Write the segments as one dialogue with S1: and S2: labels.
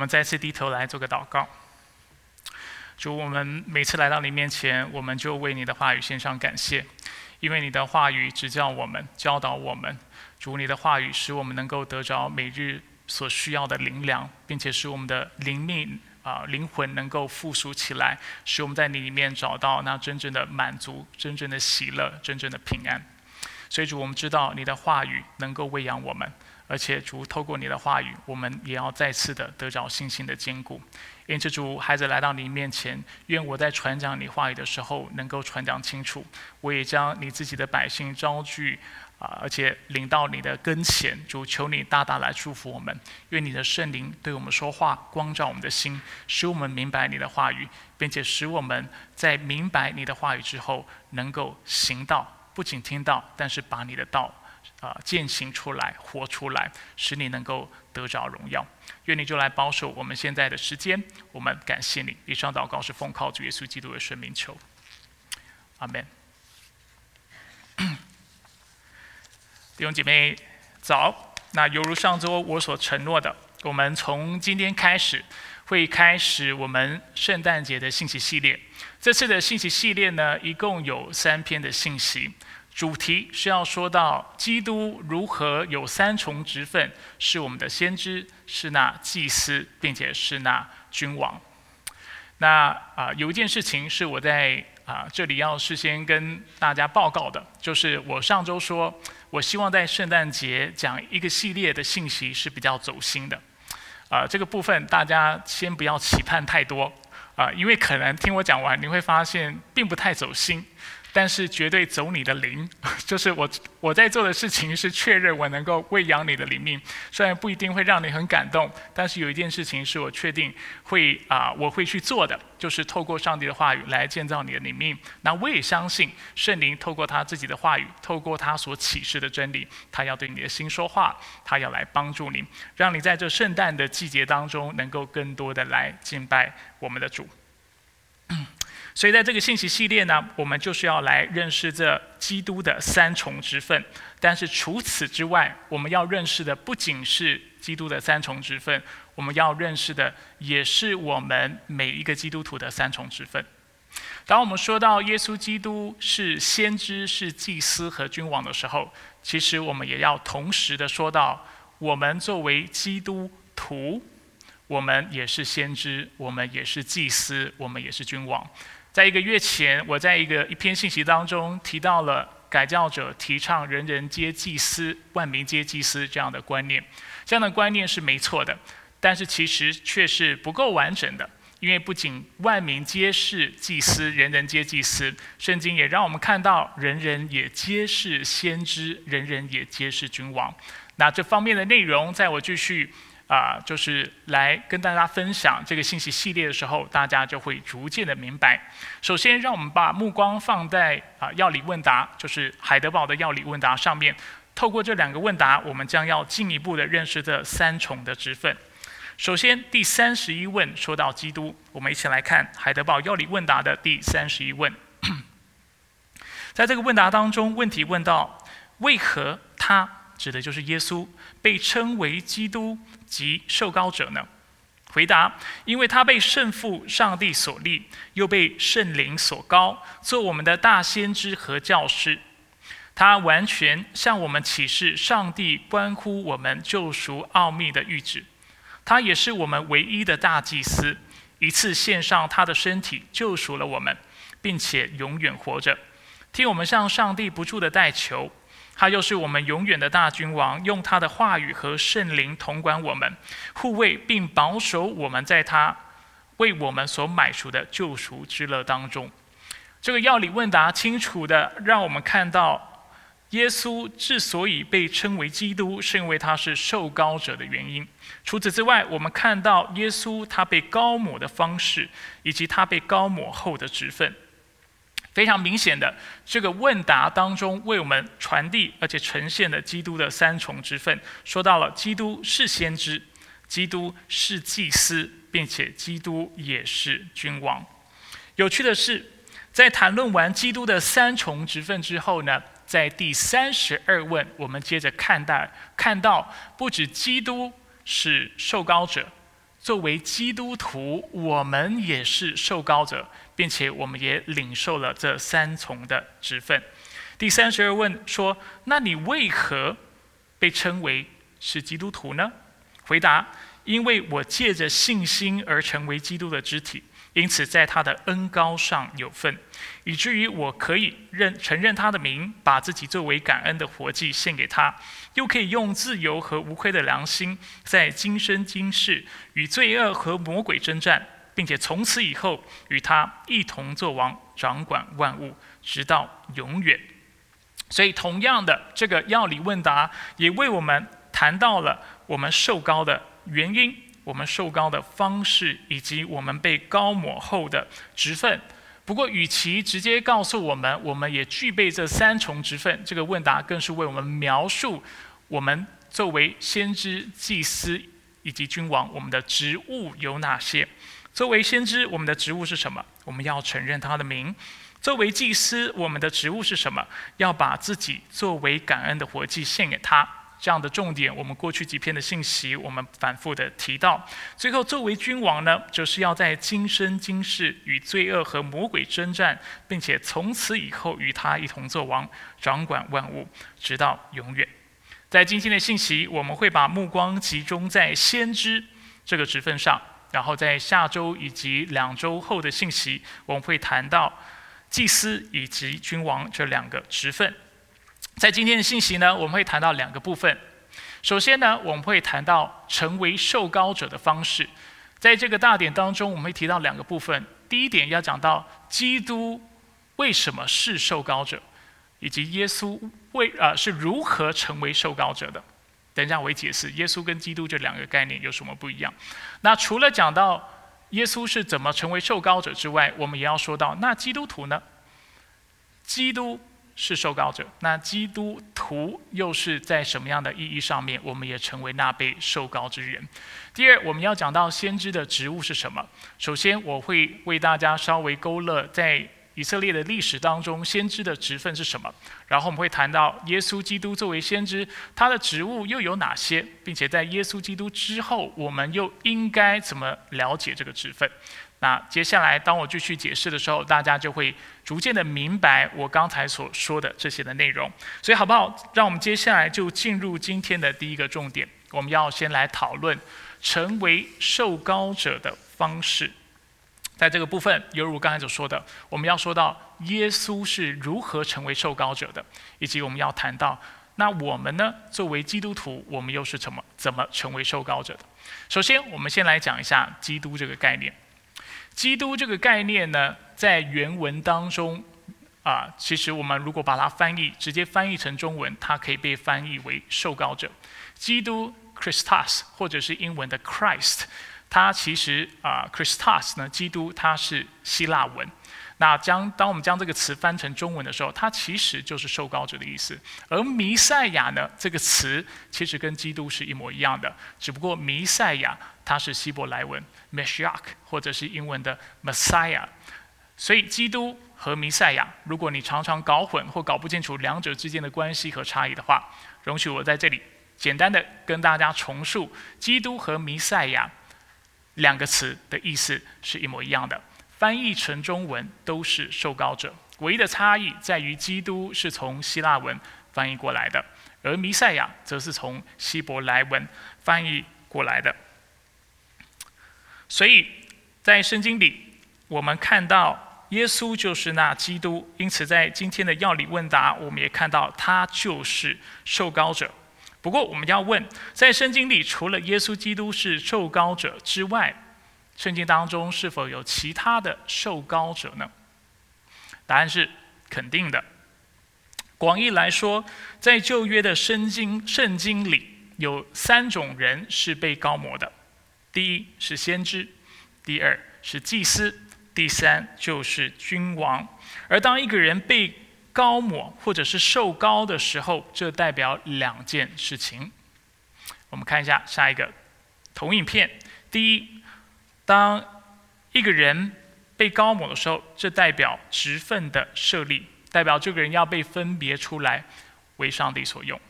S1: 我们再次低头来做个祷告。主，我们每次来到你面前，我们就为你的话语献上感谢，因为你的话语指教我们、教导我们。主，你的话语使我们能够得着每日所需要的灵粮，并且使我们的灵命啊灵魂能够复苏起来，使我们在你里面找到那真正的满足、真正的喜乐、真正的平安。所以主，我们知道你的话语能够喂养我们。而且主透过你的话语，我们也要再次的得着信心的坚固。因此，主孩子来到你面前，愿我在传讲你话语的时候能够传讲清楚。我也将你自己的百姓招聚啊，而且领到你的跟前。主求你大大来祝福我们，愿你的圣灵对我们说话，光照我们的心，使我们明白你的话语，并且使我们在明白你的话语之后，能够行道，不仅听到，但是把你的道。啊，践行出来，活出来，使你能够得着荣耀。愿你就来保守我们现在的时间。我们感谢你。以上祷告是奉靠主耶稣基督的圣名求。阿门。弟兄姐妹早。那犹如上周我所承诺的，我们从今天开始会开始我们圣诞节的信息系列。这次的信息系列呢，一共有三篇的信息。主题是要说到基督如何有三重职分，是我们的先知，是那祭司，并且是那君王。那啊，有一件事情是我在啊这里要事先跟大家报告的，就是我上周说，我希望在圣诞节讲一个系列的信息是比较走心的。啊，这个部分大家先不要期盼太多啊，因为可能听我讲完，你会发现并不太走心。但是绝对走你的灵，就是我我在做的事情是确认我能够喂养你的灵命，虽然不一定会让你很感动，但是有一件事情是我确定会啊我会去做的，就是透过上帝的话语来建造你的灵命。那我也相信圣灵透过他自己的话语，透过他所启示的真理，他要对你的心说话，他要来帮助你，让你在这圣诞的季节当中能够更多的来敬拜我们的主。所以在这个信息系列呢，我们就是要来认识这基督的三重之分。但是除此之外，我们要认识的不仅是基督的三重之分，我们要认识的也是我们每一个基督徒的三重之分。当我们说到耶稣基督是先知、是祭司和君王的时候，其实我们也要同时的说到，我们作为基督徒，我们也是先知，我们也是祭司，我们也是君王。在一个月前，我在一个一篇信息当中提到了改教者提倡“人人皆祭司，万民皆祭司”这样的观念。这样的观念是没错的，但是其实却是不够完整的。因为不仅万民皆是祭司，人人皆祭司，圣经也让我们看到人人也皆是先知，人人也皆是君王。那这方面的内容，在我继续。啊，就是来跟大家分享这个信息系列的时候，大家就会逐渐的明白。首先，让我们把目光放在啊药理问答，就是海德堡的药理问答上面。透过这两个问答，我们将要进一步的认识这三重的职分。首先，第三十一问说到基督，我们一起来看海德堡药理问答的第三十一问。在这个问答当中，问题问到：为何他指的就是耶稣被称为基督？及受膏者呢？回答：因为他被圣父上帝所立，又被圣灵所膏，做我们的大先知和教师。他完全向我们启示上帝关乎我们救赎奥秘的谕旨。他也是我们唯一的大祭司，一次献上他的身体救赎了我们，并且永远活着，替我们向上帝不住的代求。他又是我们永远的大君王，用他的话语和圣灵统管我们，护卫并保守我们在他为我们所买赎的救赎之乐当中。这个药理问答清楚的让我们看到，耶稣之所以被称为基督，是因为他是受膏者的原因。除此之外，我们看到耶稣他被高抹的方式，以及他被高抹后的职分。非常明显的，这个问答当中为我们传递而且呈现的基督的三重之分，说到了基督是先知，基督是祭司，并且基督也是君王。有趣的是，在谈论完基督的三重之分之后呢，在第三十二问，我们接着看待看到，不止基督是受膏者，作为基督徒，我们也是受膏者，并且我们也领受了这三重的职分。第三十二问说：那你为何被称为是基督徒呢？回答：因为我借着信心而成为基督的肢体。因此，在他的恩高上有份，以至于我可以认承认他的名，把自己作为感恩的活祭献给他，又可以用自由和无愧的良心，在今生今世与罪恶和魔鬼征战，并且从此以后与他一同作王，掌管万物，直到永远。所以，同样的，这个药理问答也为我们谈到了我们受高的原因。我们受膏的方式，以及我们被高抹后的职分。不过，与其直接告诉我们我们也具备这三重职分，这个问答更是为我们描述我们作为先知、祭司以及君王，我们的职务有哪些？作为先知，我们的职务是什么？我们要承认他的名。作为祭司，我们的职务是什么？要把自己作为感恩的活祭献给他。这样的重点，我们过去几篇的信息，我们反复的提到。最后，作为君王呢，就是要在今生今世与罪恶和魔鬼征战，并且从此以后与他一同做王，掌管万物，直到永远。在今天的信息，我们会把目光集中在先知这个职分上，然后在下周以及两周后的信息，我们会谈到祭司以及君王这两个职分。在今天的信息呢，我们会谈到两个部分。首先呢，我们会谈到成为受膏者的方式。在这个大典当中，我们会提到两个部分。第一点要讲到基督为什么是受膏者，以及耶稣为啊是如何成为受膏者的。等一下我会解释耶稣跟基督这两个概念有什么不一样。那除了讲到耶稣是怎么成为受膏者之外，我们也要说到那基督徒呢？基督。是受膏者，那基督徒又是在什么样的意义上面？我们也成为那被受膏之人。第二，我们要讲到先知的职务是什么。首先，我会为大家稍微勾勒在以色列的历史当中，先知的职分是什么。然后我们会谈到耶稣基督作为先知，他的职务又有哪些，并且在耶稣基督之后，我们又应该怎么了解这个职分？那接下来，当我继续解释的时候，大家就会逐渐的明白我刚才所说的这些的内容。所以，好不好？让我们接下来就进入今天的第一个重点。我们要先来讨论成为受膏者的方式。在这个部分，犹如刚才所说的，我们要说到耶稣是如何成为受膏者的，以及我们要谈到那我们呢，作为基督徒，我们又是怎么怎么成为受膏者的？首先，我们先来讲一下基督这个概念。基督这个概念呢，在原文当中，啊，其实我们如果把它翻译，直接翻译成中文，它可以被翻译为受膏者。基督 Christus 或者是英文的 Christ，它其实啊 Christus 呢，基督它是希腊文。那将当我们将这个词翻成中文的时候，它其实就是受膏者的意思。而弥赛亚呢，这个词其实跟基督是一模一样的，只不过弥赛亚它是希伯来文 Messiah，或者是英文的 Messiah。所以基督和弥赛亚，如果你常常搞混或搞不清楚两者之间的关系和差异的话，容许我在这里简单的跟大家重述：基督和弥赛亚两个词的意思是一模一样的。翻译成中文都是受膏者，唯一的差异在于基督是从希腊文翻译过来的，而弥赛亚则是从希伯来文翻译过来的。所以在圣经里，我们看到耶稣就是那基督，因此在今天的药理问答，我们也看到他就是受膏者。不过我们要问，在圣经里，除了耶稣基督是受膏者之外，圣经当中是否有其他的受膏者呢？答案是肯定的。广义来说，在旧约的圣经圣经里有三种人是被高摩的：第一是先知，第二是祭司，第三就是君王。而当一个人被高摩或者是受高的时候，这代表两件事情。我们看一下下一个投影片，第一。当一个人被高抹的时候，这代表职分的设立，代表这个人要被分别出来为上帝所用。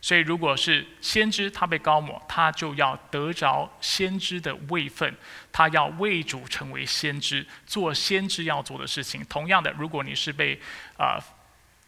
S1: 所以，如果是先知他被高抹，他就要得着先知的位分，他要为主成为先知，做先知要做的事情。同样的，如果你是被啊，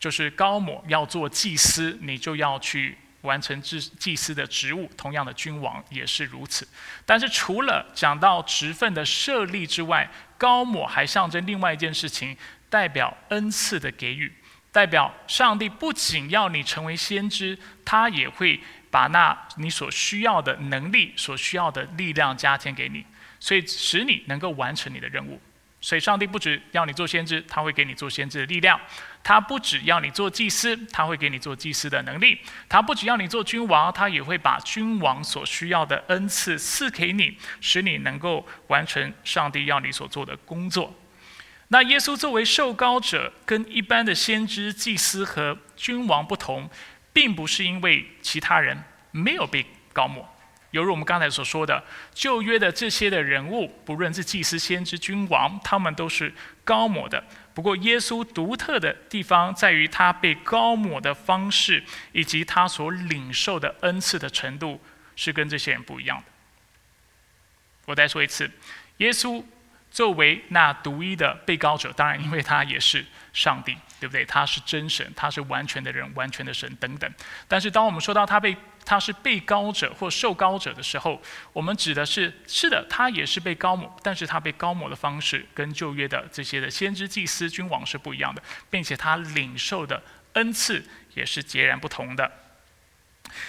S1: 就是高抹要做祭司，你就要去完成祭祭司的职务。同样的，君王也是如此。但是，除了讲到职分的设立之外，高抹还象征另外一件事情，代表恩赐的给予。代表上帝不仅要你成为先知，他也会把那你所需要的能力、所需要的力量加添给你，所以使你能够完成你的任务。所以，上帝不只要你做先知，他会给你做先知的力量；他不只要你做祭司，他会给你做祭司的能力；他不只要你做君王，他也会把君王所需要的恩赐赐给你，使你能够完成上帝要你所做的工作。那耶稣作为受膏者，跟一般的先知、祭司和君王不同，并不是因为其他人没有被高抹。犹如我们刚才所说的，旧约的这些的人物，不论是祭司、先知、君王，他们都是高抹的。不过，耶稣独特的地方在于他被高抹的方式，以及他所领受的恩赐的程度，是跟这些人不一样的。我再说一次，耶稣。作为那独一的被告者，当然，因为他也是上帝，对不对？他是真神，他是完全的人，完全的神等等。但是，当我们说到他被他是被高者或受高者的时候，我们指的是是的，他也是被高抹，但是他被高抹的方式跟旧约的这些的先知、祭司、君王是不一样的，并且他领受的恩赐也是截然不同的。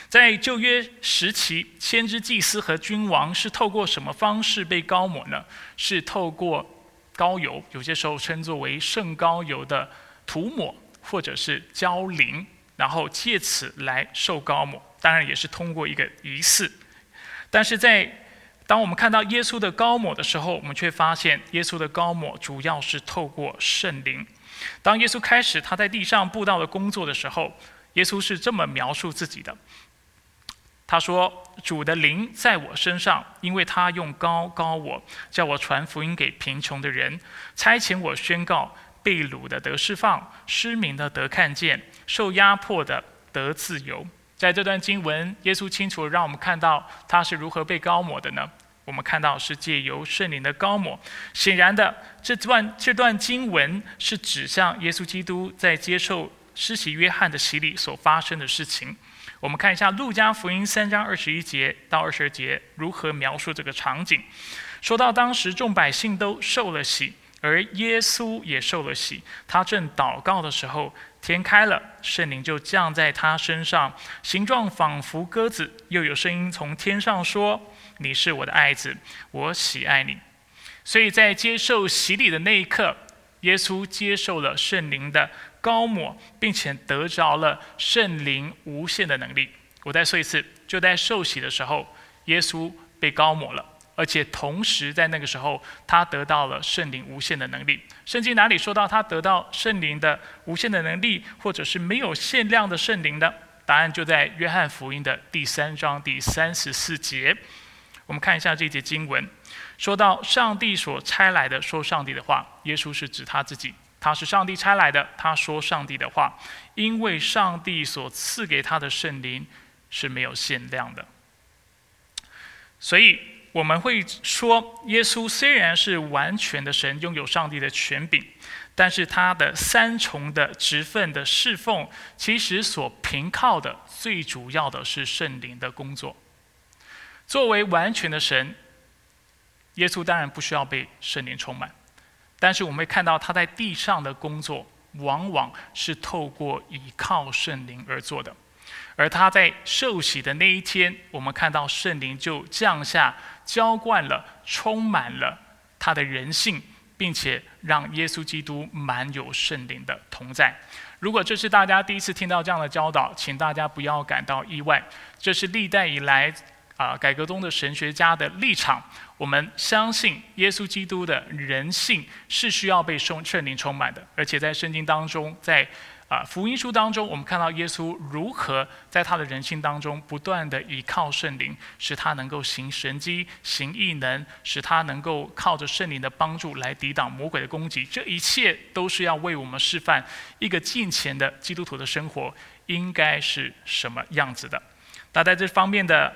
S1: 在旧约时期，先知、祭司和君王是透过什么方式被高抹呢？是透过膏油，有些时候称作为圣膏油的涂抹，或者是浇淋，然后借此来受高抹。当然也是通过一个仪式。但是在当我们看到耶稣的高抹的时候，我们却发现耶稣的高抹主要是透过圣灵。当耶稣开始他在地上布道的工作的时候，耶稣是这么描述自己的。他说：“主的灵在我身上，因为他用高高我，叫我传福音给贫穷的人，差遣我宣告被掳的得释放，失明的得看见，受压迫的得自由。”在这段经文，耶稣清楚让我们看到他是如何被高抹的呢？我们看到是借由圣灵的高抹。显然的，这段这段经文是指向耶稣基督在接受施洗约翰的洗礼所发生的事情。我们看一下《路加福音》三章二十一节到二十二节如何描述这个场景。说到当时众百姓都受了洗，而耶稣也受了洗。他正祷告的时候，天开了，圣灵就降在他身上，形状仿佛鸽子。又有声音从天上说：“你是我的爱子，我喜爱你。”所以在接受洗礼的那一刻，耶稣接受了圣灵的。高抹，并且得着了圣灵无限的能力。我再说一次，就在受洗的时候，耶稣被高抹了，而且同时在那个时候，他得到了圣灵无限的能力。圣经哪里说到他得到圣灵的无限的能力，或者是没有限量的圣灵呢？答案就在约翰福音的第三章第三十四节。我们看一下这节经文，说到上帝所差来的说上帝的话，耶稣是指他自己。他是上帝差来的，他说上帝的话，因为上帝所赐给他的圣灵是没有限量的。所以我们会说，耶稣虽然是完全的神，拥有上帝的权柄，但是他的三重的职分的侍奉，其实所凭靠的最主要的是圣灵的工作。作为完全的神，耶稣当然不需要被圣灵充满。但是我们会看到他在地上的工作，往往是透过倚靠圣灵而做的。而他在受洗的那一天，我们看到圣灵就降下，浇灌了，充满了他的人性，并且让耶稣基督满有圣灵的同在。如果这是大家第一次听到这样的教导，请大家不要感到意外，这是历代以来。啊，改革中的神学家的立场，我们相信耶稣基督的人性是需要被圣圣灵充满的，而且在圣经当中，在啊福音书当中，我们看到耶稣如何在他的人性当中不断的依靠圣灵，使他能够行神迹、行异能，使他能够靠着圣灵的帮助来抵挡魔鬼的攻击。这一切都是要为我们示范一个近前的基督徒的生活。应该是什么样子的。那在这方面的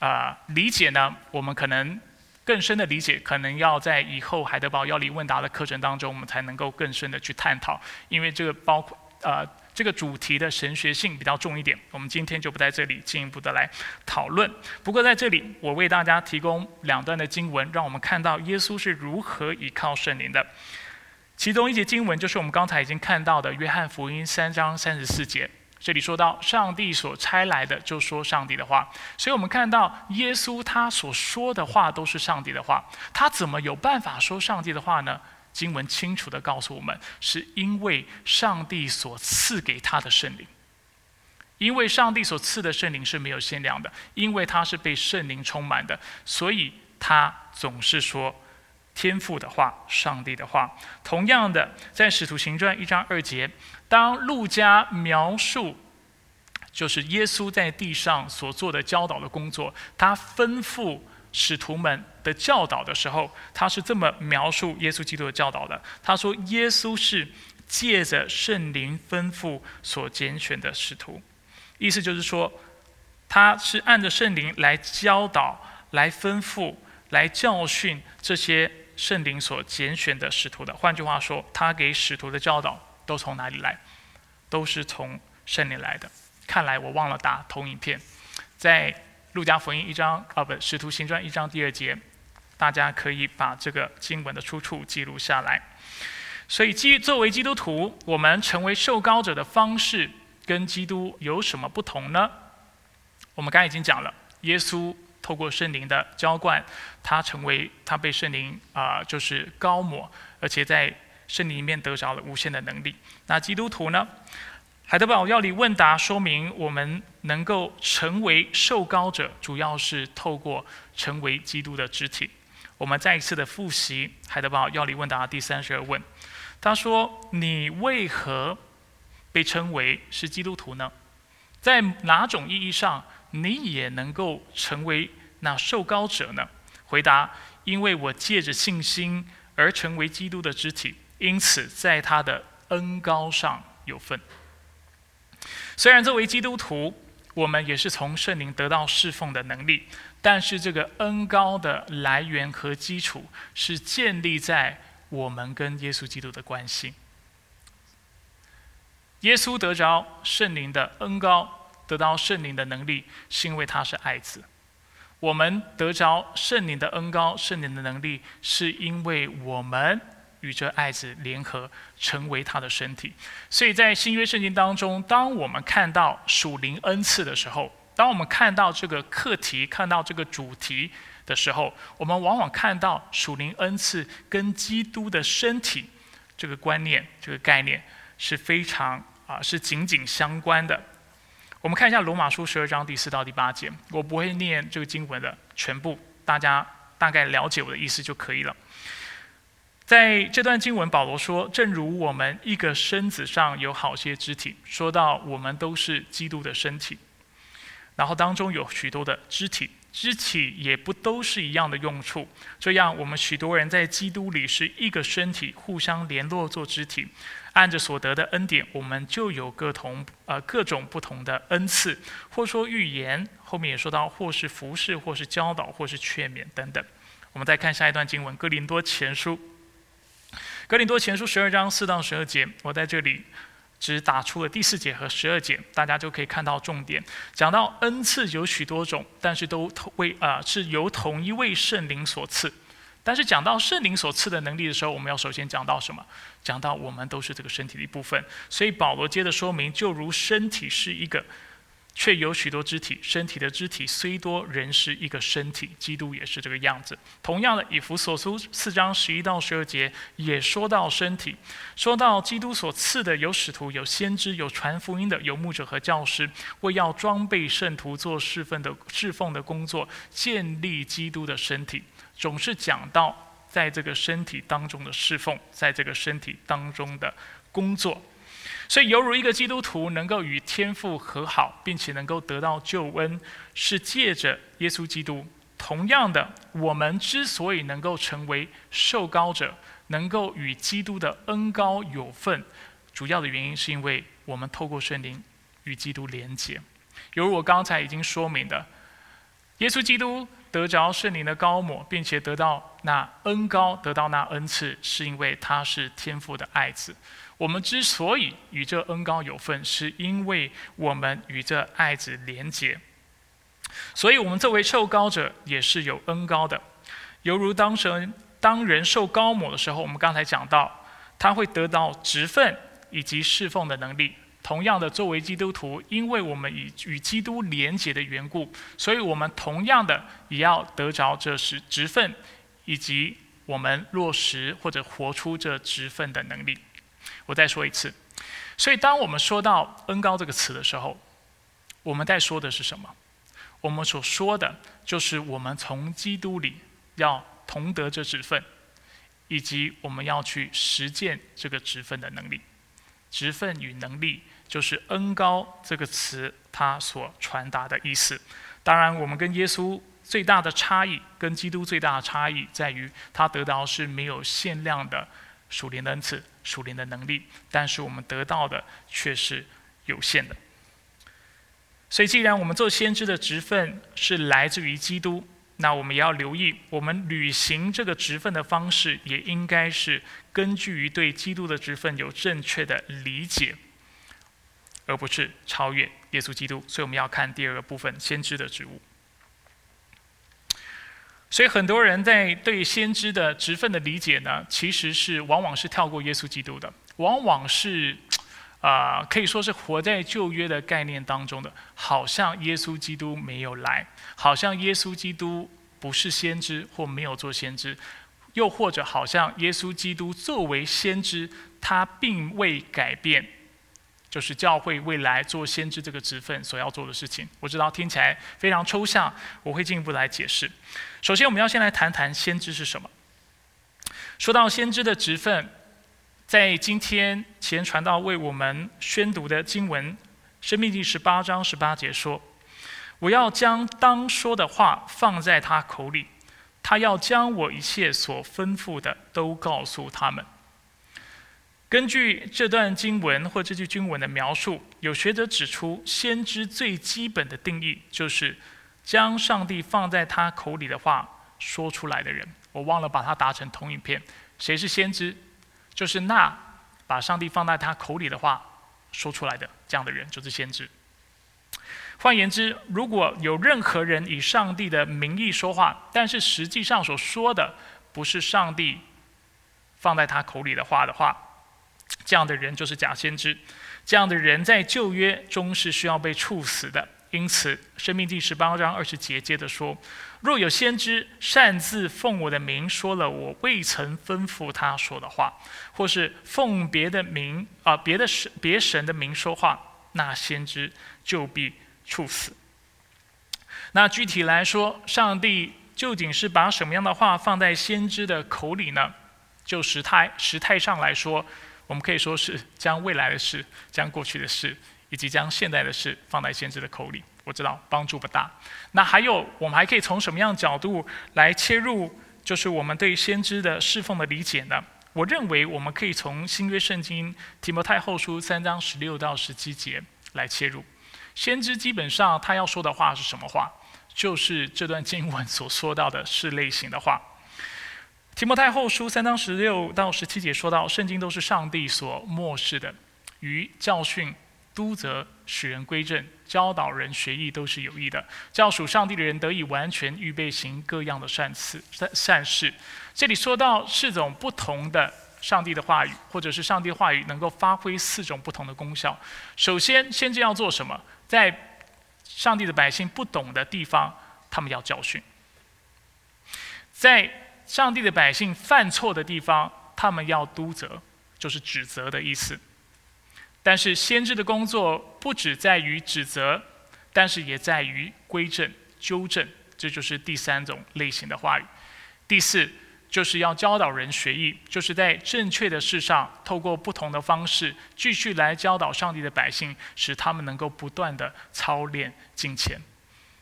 S1: 啊理解呢，我们可能更深的理解，可能要在以后海德堡要理问答的课程当中，我们才能够更深的去探讨，因为这个包括呃。这个主题的神学性比较重一点，我们今天就不在这里进一步的来讨论。不过在这里，我为大家提供两段的经文，让我们看到耶稣是如何依靠圣灵的。其中一节经文就是我们刚才已经看到的《约翰福音》三章三十四节，这里说到上帝所差来的就说上帝的话，所以我们看到耶稣他所说的话都是上帝的话，他怎么有办法说上帝的话呢？经文清楚的告诉我们，是因为上帝所赐给他的圣灵。因为上帝所赐的圣灵是没有限量的，因为他是被圣灵充满的，所以他总是说天父的话、上帝的话。同样的，在使徒行传一章二节，当路加描述就是耶稣在地上所做的教导的工作，他吩咐。使徒们的教导的时候，他是这么描述耶稣基督的教导的。他说：“耶稣是借着圣灵吩咐所拣选的使徒。”意思就是说，他是按着圣灵来教导、来吩咐、来教训这些圣灵所拣选的使徒的。换句话说，他给使徒的教导都从哪里来？都是从圣灵来的。看来我忘了打投影片，在。路加福音一章啊，不，使徒行传一章第二节，大家可以把这个经文的出处记录下来。所以，基作为基督徒，我们成为受膏者的方式跟基督有什么不同呢？我们刚才已经讲了，耶稣透过圣灵的浇灌，他成为他被圣灵啊，就是高抹，而且在圣灵里面得着了无限的能力。那基督徒呢？海德堡要理问答说明，我们能够成为受膏者，主要是透过成为基督的肢体。我们再一次的复习海德堡要理问答第三十二问。他说：“你为何被称为是基督徒呢？在哪种意义上，你也能够成为那受膏者呢？”回答：“因为我借着信心而成为基督的肢体，因此在他的恩膏上有份。”虽然作为基督徒，我们也是从圣灵得到侍奉的能力，但是这个恩高的来源和基础是建立在我们跟耶稣基督的关系。耶稣得着圣灵的恩高，得到圣灵的能力，是因为他是爱子；我们得着圣灵的恩高、圣灵的能力，是因为我们。与这爱子联合，成为他的身体。所以在新约圣经当中，当我们看到属灵恩赐的时候，当我们看到这个课题、看到这个主题的时候，我们往往看到属灵恩赐跟基督的身体这个观念、这个概念是非常啊，是紧紧相关的。我们看一下罗马书十二章第四到第八节，我不会念这个经文的全部，大家大概了解我的意思就可以了。在这段经文，保罗说：“正如我们一个身子上有好些肢体，说到我们都是基督的身体，然后当中有许多的肢体，肢体也不都是一样的用处。这样，我们许多人在基督里是一个身体，互相联络做肢体，按着所得的恩典，我们就有各同呃各种不同的恩赐，或说预言，后面也说到，或是服侍，或是教导，或是劝勉等等。我们再看下一段经文，《哥林多前书》。格林多前书十二章四到十二节，我在这里只打出了第四节和十二节，大家就可以看到重点。讲到恩赐有许多种，但是都同为啊是由同一位圣灵所赐。但是讲到圣灵所赐的能力的时候，我们要首先讲到什么？讲到我们都是这个身体的一部分。所以保罗接着说明，就如身体是一个。却有许多肢体，身体的肢体虽多，仍是一个身体。基督也是这个样子。同样的，以弗所书四章十一到十二节也说到身体，说到基督所赐的有使徒、有先知、有传福音的、有牧者和教师，为要装备圣徒做侍奉的侍奉的工作，建立基督的身体。总是讲到在这个身体当中的侍奉，在这个身体当中的工作。所以，犹如一个基督徒能够与天父和好，并且能够得到救恩，是借着耶稣基督。同样的，我们之所以能够成为受膏者，能够与基督的恩高有份，主要的原因是因为我们透过圣灵与基督连结。犹如我刚才已经说明的，耶稣基督得着圣灵的高抹，并且得到那恩高，得到那恩赐，是因为他是天父的爱子。我们之所以与这恩高有份，是因为我们与这爱子连结。所以，我们作为受高者，也是有恩高的。犹如当神当人受高某的时候，我们刚才讲到，他会得到职分以及侍奉的能力。同样的，作为基督徒，因为我们与与基督连结的缘故，所以我们同样的也要得着这是职分，以及我们落实或者活出这职分的能力。我再说一次，所以当我们说到恩高这个词的时候，我们在说的是什么？我们所说的就是我们从基督里要同得这职分，以及我们要去实践这个职分的能力。职分与能力就是恩高这个词它所传达的意思。当然，我们跟耶稣最大的差异，跟基督最大的差异在于，他得到是没有限量的属灵的恩赐、属灵的能力，但是我们得到的却是有限的。所以，既然我们做先知的职分是来自于基督，那我们也要留意，我们履行这个职分的方式，也应该是根据于对基督的职分有正确的理解，而不是超越耶稣基督。所以，我们要看第二个部分，先知的职务。所以，很多人在对先知的职分的理解呢，其实是往往是跳过耶稣基督的，往往是。啊，可以说是活在旧约的概念当中的，好像耶稣基督没有来，好像耶稣基督不是先知或没有做先知，又或者好像耶稣基督作为先知，他并未改变，就是教会未来做先知这个职分所要做的事情。我知道听起来非常抽象，我会进一步来解释。首先，我们要先来谈谈先知是什么。说到先知的职分。在今天前传道为我们宣读的经文，《生命记》十八章十八节说：“我要将当说的话放在他口里，他要将我一切所吩咐的都告诉他们。”根据这段经文或这句经文的描述，有学者指出，先知最基本的定义就是将上帝放在他口里的话说出来的人。我忘了把它打成同一片。谁是先知？就是那把上帝放在他口里的话说出来的这样的人，就是先知。换言之，如果有任何人以上帝的名义说话，但是实际上所说的不是上帝放在他口里的话的话，这样的人就是假先知。这样的人在旧约中是需要被处死的。因此，《生命第》十八章二十节接着说：“若有先知擅自奉我的名说了我未曾吩咐他说的话，或是奉别的名啊别的神别神的名说话，那先知就必处死。”那具体来说，上帝究竟是把什么样的话放在先知的口里呢？就时态时态上来说，我们可以说是将未来的事、将过去的事。以及将现在的事放在先知的口里，我知道帮助不大。那还有，我们还可以从什么样角度来切入？就是我们对先知的侍奉的理解呢？我认为我们可以从新约圣经提摩太后书三章十六到十七节来切入。先知基本上他要说的话是什么话？就是这段经文所说到的是类型的话。提摩太后书三章十六到十七节说到，圣经都是上帝所漠视的，于教训。督责使人归正，教导人学艺，都是有益的，叫属上帝的人得以完全预备行各样的善事。善善事，这里说到四种不同的上帝的话语，或者是上帝话语能够发挥四种不同的功效。首先，先知要做什么？在上帝的百姓不懂的地方，他们要教训；在上帝的百姓犯错的地方，他们要督责，就是指责的意思。但是先知的工作不只在于指责，但是也在于归正、纠正，这就是第三种类型的话语。第四，就是要教导人学艺，就是在正确的事上，透过不同的方式，继续来教导上帝的百姓，使他们能够不断的操练金钱。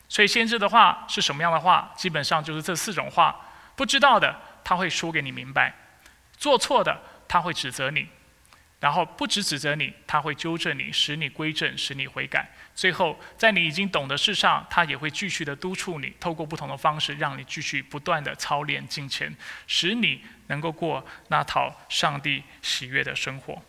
S1: 所以先知的话是什么样的话？基本上就是这四种话。不知道的，他会说给你明白；做错的，他会指责你。然后不只指责你，他会纠正你，使你归正，使你悔改。最后，在你已经懂的事上，他也会继续的督促你，透过不同的方式，让你继续不断的操练金钱，使你能够过那套上帝喜悦的生活。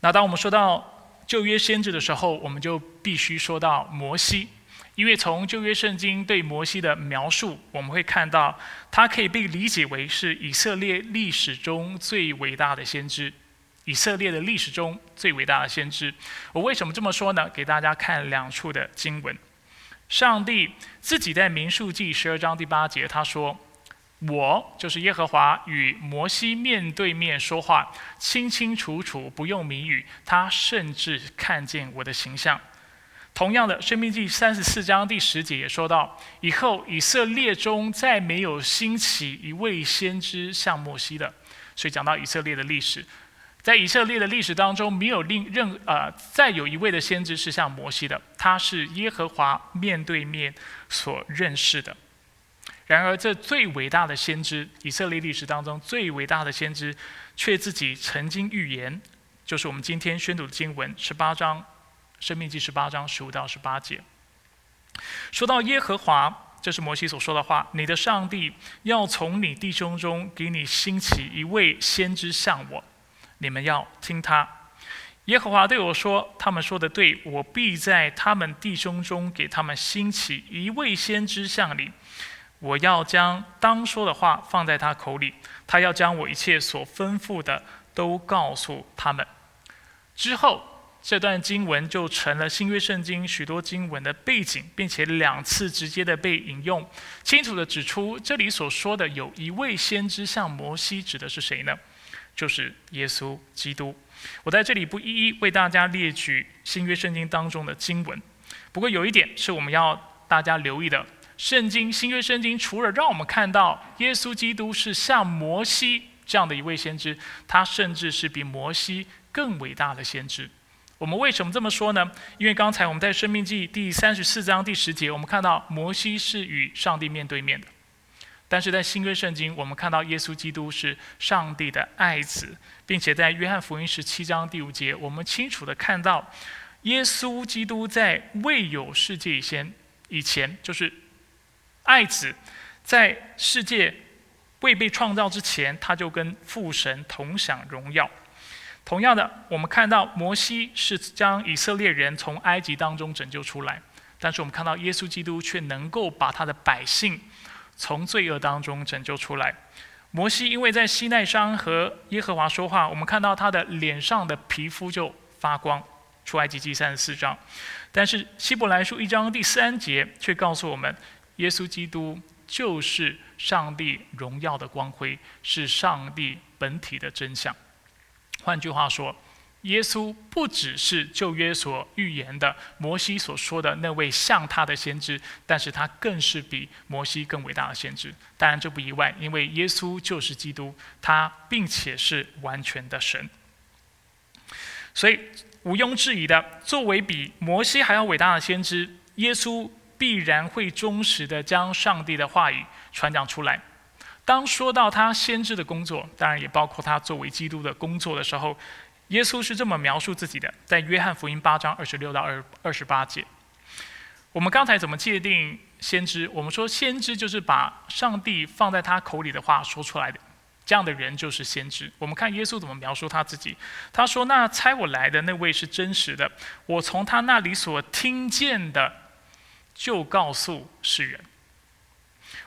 S1: 那当我们说到旧约先知的时候，我们就必须说到摩西，因为从旧约圣经对摩西的描述，我们会看到他可以被理解为是以色列历史中最伟大的先知。以色列的历史中最伟大的先知，我为什么这么说呢？给大家看两处的经文。上帝自己在民数记十二章第八节，他说：“我就是耶和华，与摩西面对面说话，清清楚楚，不用谜语。他甚至看见我的形象。”同样的，《生命记》三十四章第十节也说到：“以后以色列中再没有兴起一位先知像摩西的。”所以讲到以色列的历史。在以色列的历史当中，没有另任呃再有一位的先知是像摩西的，他是耶和华面对面所认识的。然而，这最伟大的先知，以色列历史当中最伟大的先知，却自己曾经预言，就是我们今天宣读的经文十八章，生命记十八章十五到十八节。说到耶和华，这是摩西所说的话：你的上帝要从你弟兄中给你兴起一位先知像我。你们要听他，耶和华对我说：“他们说的对，我必在他们弟兄中给他们兴起一位先知像你。我要将当说的话放在他口里，他要将我一切所吩咐的都告诉他们。”之后，这段经文就成了新约圣经许多经文的背景，并且两次直接的被引用，清楚的指出这里所说的有一位先知像摩西，指的是谁呢？就是耶稣基督。我在这里不一一为大家列举新约圣经当中的经文，不过有一点是我们要大家留意的：圣经新约圣经除了让我们看到耶稣基督是像摩西这样的一位先知，他甚至是比摩西更伟大的先知。我们为什么这么说呢？因为刚才我们在生命记第三十四章第十节，我们看到摩西是与上帝面对面的。但是在新约圣经，我们看到耶稣基督是上帝的爱子，并且在约翰福音十七章第五节，我们清楚的看到，耶稣基督在未有世界以前，以前就是爱子在世界未被创造之前，他就跟父神同享荣耀。同样的，我们看到摩西是将以色列人从埃及当中拯救出来，但是我们看到耶稣基督却能够把他的百姓。从罪恶当中拯救出来。摩西因为在西奈山和耶和华说话，我们看到他的脸上的皮肤就发光。出埃及记三十四章，但是希伯来书一章第三节却告诉我们，耶稣基督就是上帝荣耀的光辉，是上帝本体的真相。换句话说。耶稣不只是旧约所预言的摩西所说的那位像他的先知，但是他更是比摩西更伟大的先知。当然这不意外，因为耶稣就是基督，他并且是完全的神。所以毋庸置疑的，作为比摩西还要伟大的先知，耶稣必然会忠实的将上帝的话语传讲出来。当说到他先知的工作，当然也包括他作为基督的工作的时候。耶稣是这么描述自己的，在约翰福音八章二十六到二二十八节。我们刚才怎么界定先知？我们说先知就是把上帝放在他口里的话说出来的，这样的人就是先知。我们看耶稣怎么描述他自己，他说：“那猜我来的那位是真实的，我从他那里所听见的，就告诉世人。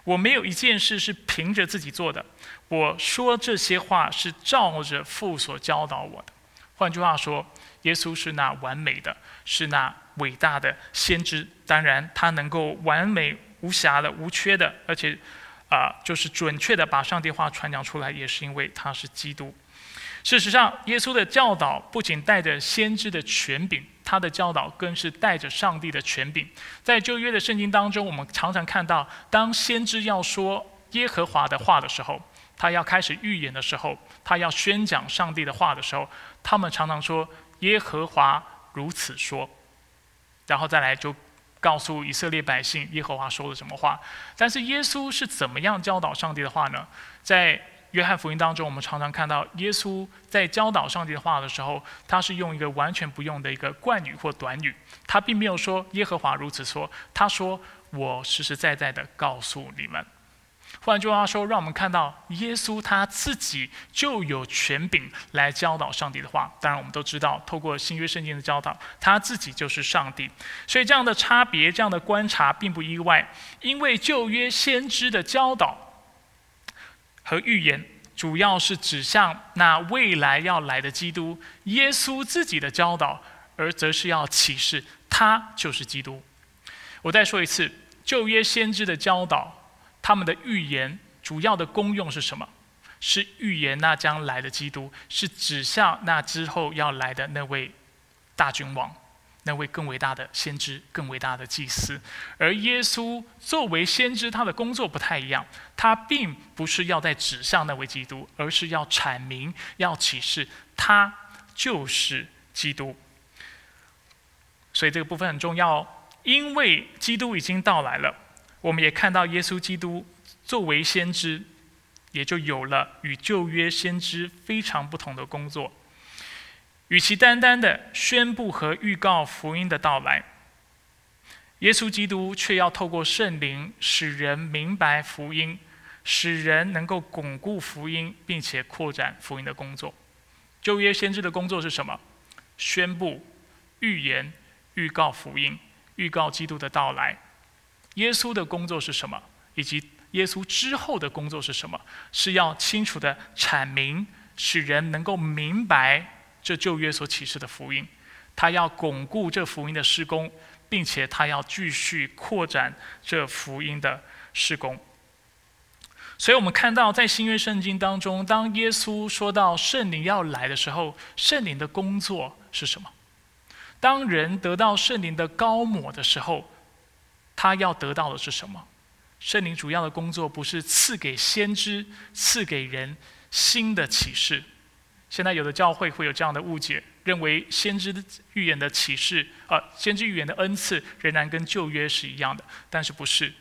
S1: 我没有一件事是凭着自己做的，我说这些话是照着父所教导我的。”换句话说，耶稣是那完美的，是那伟大的先知。当然，他能够完美无瑕的、无缺的，而且啊，就是准确的把上帝话传讲出来，也是因为他是基督。事实上，耶稣的教导不仅带着先知的权柄，他的教导更是带着上帝的权柄。在旧约的圣经当中，我们常常看到，当先知要说耶和华的话的时候，他要开始预言的时候，他要宣讲上帝的话的时候。他们常常说耶和华如此说，然后再来就告诉以色列百姓耶和华说了什么话。但是耶稣是怎么样教导上帝的话呢？在约翰福音当中，我们常常看到耶稣在教导上帝的话的时候，他是用一个完全不用的一个冠语或短语，他并没有说耶和华如此说，他说我实实在在的告诉你们。换句话说，让我们看到耶稣他自己就有权柄来教导上帝的话。当然，我们都知道，透过新约圣经的教导，他自己就是上帝。所以，这样的差别、这样的观察并不意外，因为旧约先知的教导和预言，主要是指向那未来要来的基督。耶稣自己的教导，而则是要启示他就是基督。我再说一次，旧约先知的教导。他们的预言主要的功用是什么？是预言那将来的基督，是指向那之后要来的那位大君王，那位更伟大的先知，更伟大的祭司。而耶稣作为先知，他的工作不太一样，他并不是要在指向那位基督，而是要阐明、要启示他就是基督。所以这个部分很重要，因为基督已经到来了。我们也看到耶稣基督作为先知，也就有了与旧约先知非常不同的工作。与其单单的宣布和预告福音的到来，耶稣基督却要透过圣灵使人明白福音，使人能够巩固福音，并且扩展福音的工作。旧约先知的工作是什么？宣布、预言、预告福音，预告基督的到来。耶稣的工作是什么？以及耶稣之后的工作是什么？是要清楚的阐明，使人能够明白这旧约所启示的福音。他要巩固这福音的施工，并且他要继续扩展这福音的施工。所以，我们看到在新约圣经当中，当耶稣说到圣灵要来的时候，圣灵的工作是什么？当人得到圣灵的高抹的时候。他要得到的是什么？圣灵主要的工作不是赐给先知、赐给人新的启示。现在有的教会会有这样的误解，认为先知预言的启示，呃，先知预言的恩赐仍然跟旧约是一样的，但是不是。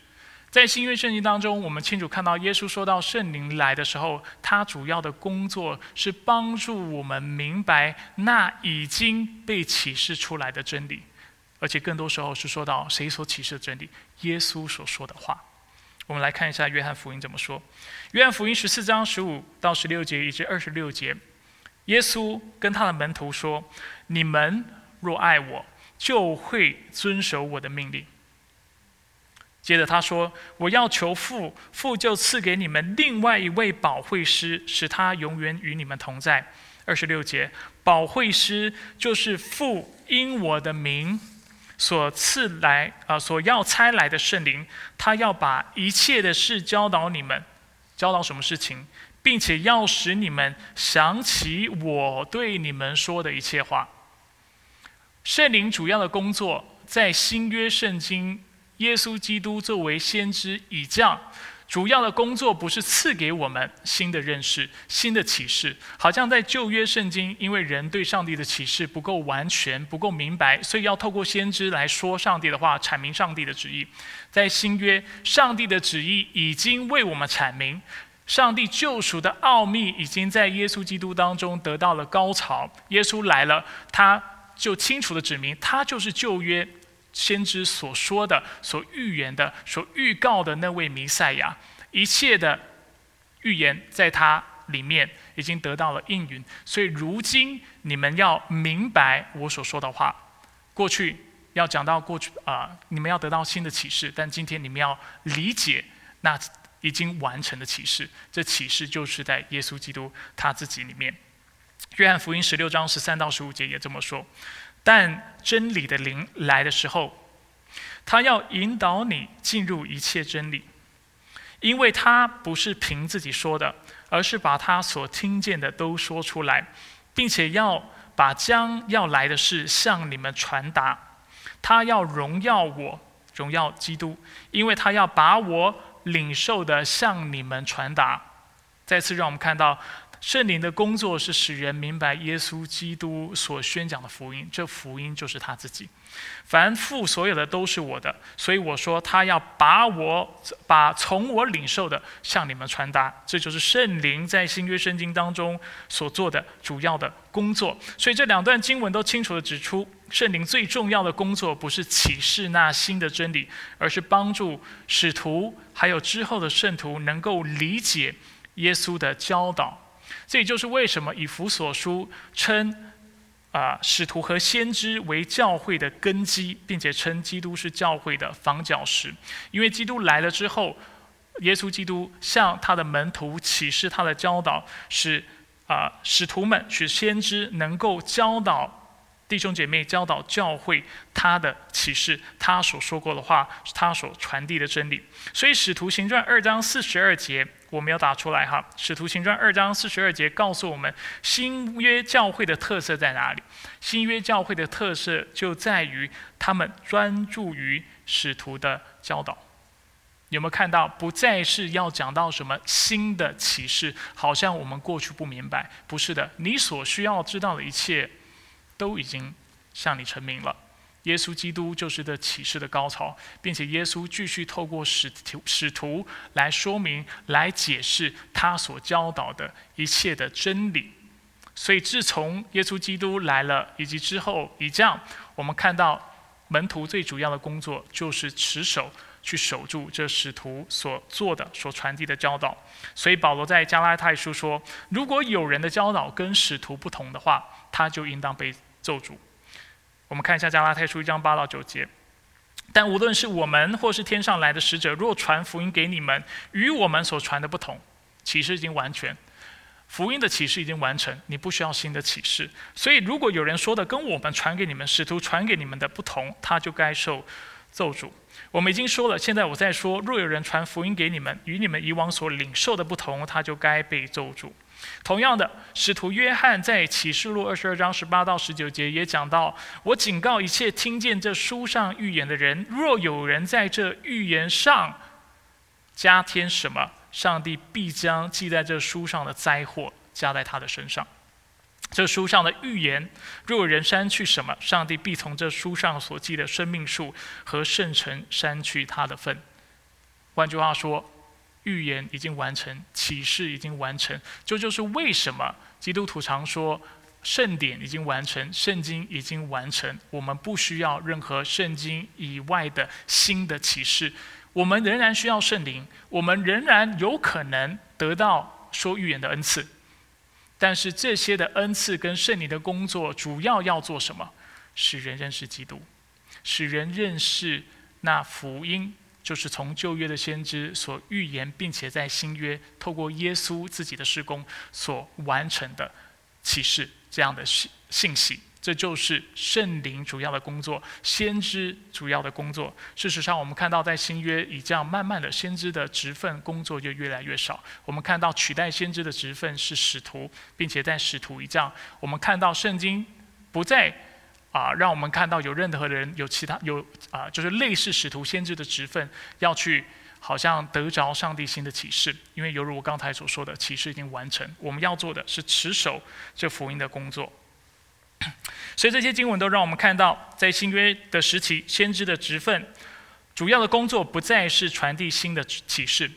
S1: 在新约圣经当中，我们清楚看到耶稣说到圣灵来的时候，他主要的工作是帮助我们明白那已经被启示出来的真理。而且更多时候是说到谁所启示的真理，耶稣所说的话。我们来看一下约翰福音怎么说。约翰福音十四章十五到十六节以及二十六节，耶稣跟他的门徒说：“你们若爱我，就会遵守我的命令。”接着他说：“我要求父，父就赐给你们另外一位保惠师，使他永远与你们同在。”二十六节，保惠师就是父因我的名。所赐来啊，所要差来的圣灵，他要把一切的事教导你们，教导什么事情，并且要使你们想起我对你们说的一切话。圣灵主要的工作，在新约圣经，耶稣基督作为先知已降。主要的工作不是赐给我们新的认识、新的启示，好像在旧约圣经，因为人对上帝的启示不够完全、不够明白，所以要透过先知来说上帝的话，阐明上帝的旨意。在新约，上帝的旨意已经为我们阐明，上帝救赎的奥秘已经在耶稣基督当中得到了高潮。耶稣来了，他就清楚的指明，他就是旧约。先知所说的、所预言的、所预告的那位弥赛亚，一切的预言在他里面已经得到了应允。所以如今你们要明白我所说的话。过去要讲到过去啊，你们要得到新的启示，但今天你们要理解那已经完成的启示。这启示就是在耶稣基督他自己里面。约翰福音十六章十三到十五节也这么说。但真理的灵来的时候，他要引导你进入一切真理，因为他不是凭自己说的，而是把他所听见的都说出来，并且要把将要来的事向你们传达。他要荣耀我，荣耀基督，因为他要把我领受的向你们传达。再次让我们看到。圣灵的工作是使人明白耶稣基督所宣讲的福音，这福音就是他自己。凡父所有的都是我的，所以我说他要把我把从我领受的向你们传达，这就是圣灵在新约圣经当中所做的主要的工作。所以这两段经文都清楚地指出，圣灵最重要的工作不是启示那新的真理，而是帮助使徒还有之后的圣徒能够理解耶稣的教导。这也就是为什么以弗所书称。啊，使徒和先知为教会的根基，并且称基督是教会的房角石。因为基督来了之后，耶稣基督向他的门徒启示他的教导，使啊使徒们、使先知能够教导。弟兄姐妹教导教会他的启示，他所说过的话，他所传递的真理。所以《使徒行传》二章四十二节，我们要打出来哈。《使徒行传》二章四十二节告诉我们，新约教会的特色在哪里？新约教会的特色就在于他们专注于使徒的教导。有没有看到？不再是要讲到什么新的启示，好像我们过去不明白。不是的，你所需要知道的一切。都已经向你成名了，耶稣基督就是这启示的高潮，并且耶稣继续透过使徒使徒来说明、来解释他所教导的一切的真理。所以，自从耶稣基督来了以及之后，以这样，我们看到门徒最主要的工作就是持守、去守住这使徒所做的、所传递的教导。所以，保罗在加拉太书说：“如果有人的教导跟使徒不同的话，他就应当被。”咒诅。我们看一下加拉太书一章八到九节。但无论是我们或是天上来的使者，若传福音给你们，与我们所传的不同，启示已经完全，福音的启示已经完成，你不需要新的启示。所以，如果有人说的跟我们传给你们、使徒传给你们的不同，他就该受咒诅。我们已经说了，现在我在说，若有人传福音给你们，与你们以往所领受的不同，他就该被咒诅。同样的，使徒约翰在启示录二十二章十八到十九节也讲到：“我警告一切听见这书上预言的人，若有人在这预言上加添什么，上帝必将记在这书上的灾祸加在他的身上。这书上的预言，若有人删去什么，上帝必从这书上所记的生命树和圣城删去他的份。”换句话说。预言已经完成，启示已经完成，这就是为什么基督徒常说圣典已经完成，圣经已经完成，我们不需要任何圣经以外的新的启示，我们仍然需要圣灵，我们仍然有可能得到说预言的恩赐，但是这些的恩赐跟圣灵的工作主要要做什么？使人认识基督，使人认识那福音。就是从旧约的先知所预言，并且在新约透过耶稣自己的施工所完成的启示，这样的信信息，这就是圣灵主要的工作，先知主要的工作。事实上，我们看到在新约以这样慢慢的，先知的职分工作就越来越少。我们看到取代先知的职分是使徒，并且在使徒以这样，我们看到圣经不再。啊，让我们看到有任何人有其他有啊，就是类似使徒先知的职分，要去好像得着上帝新的启示，因为犹如我刚才所说的，启示已经完成，我们要做的是持守这福音的工作。所以这些经文都让我们看到，在新约的时期，先知的职分主要的工作不再是传递新的启示。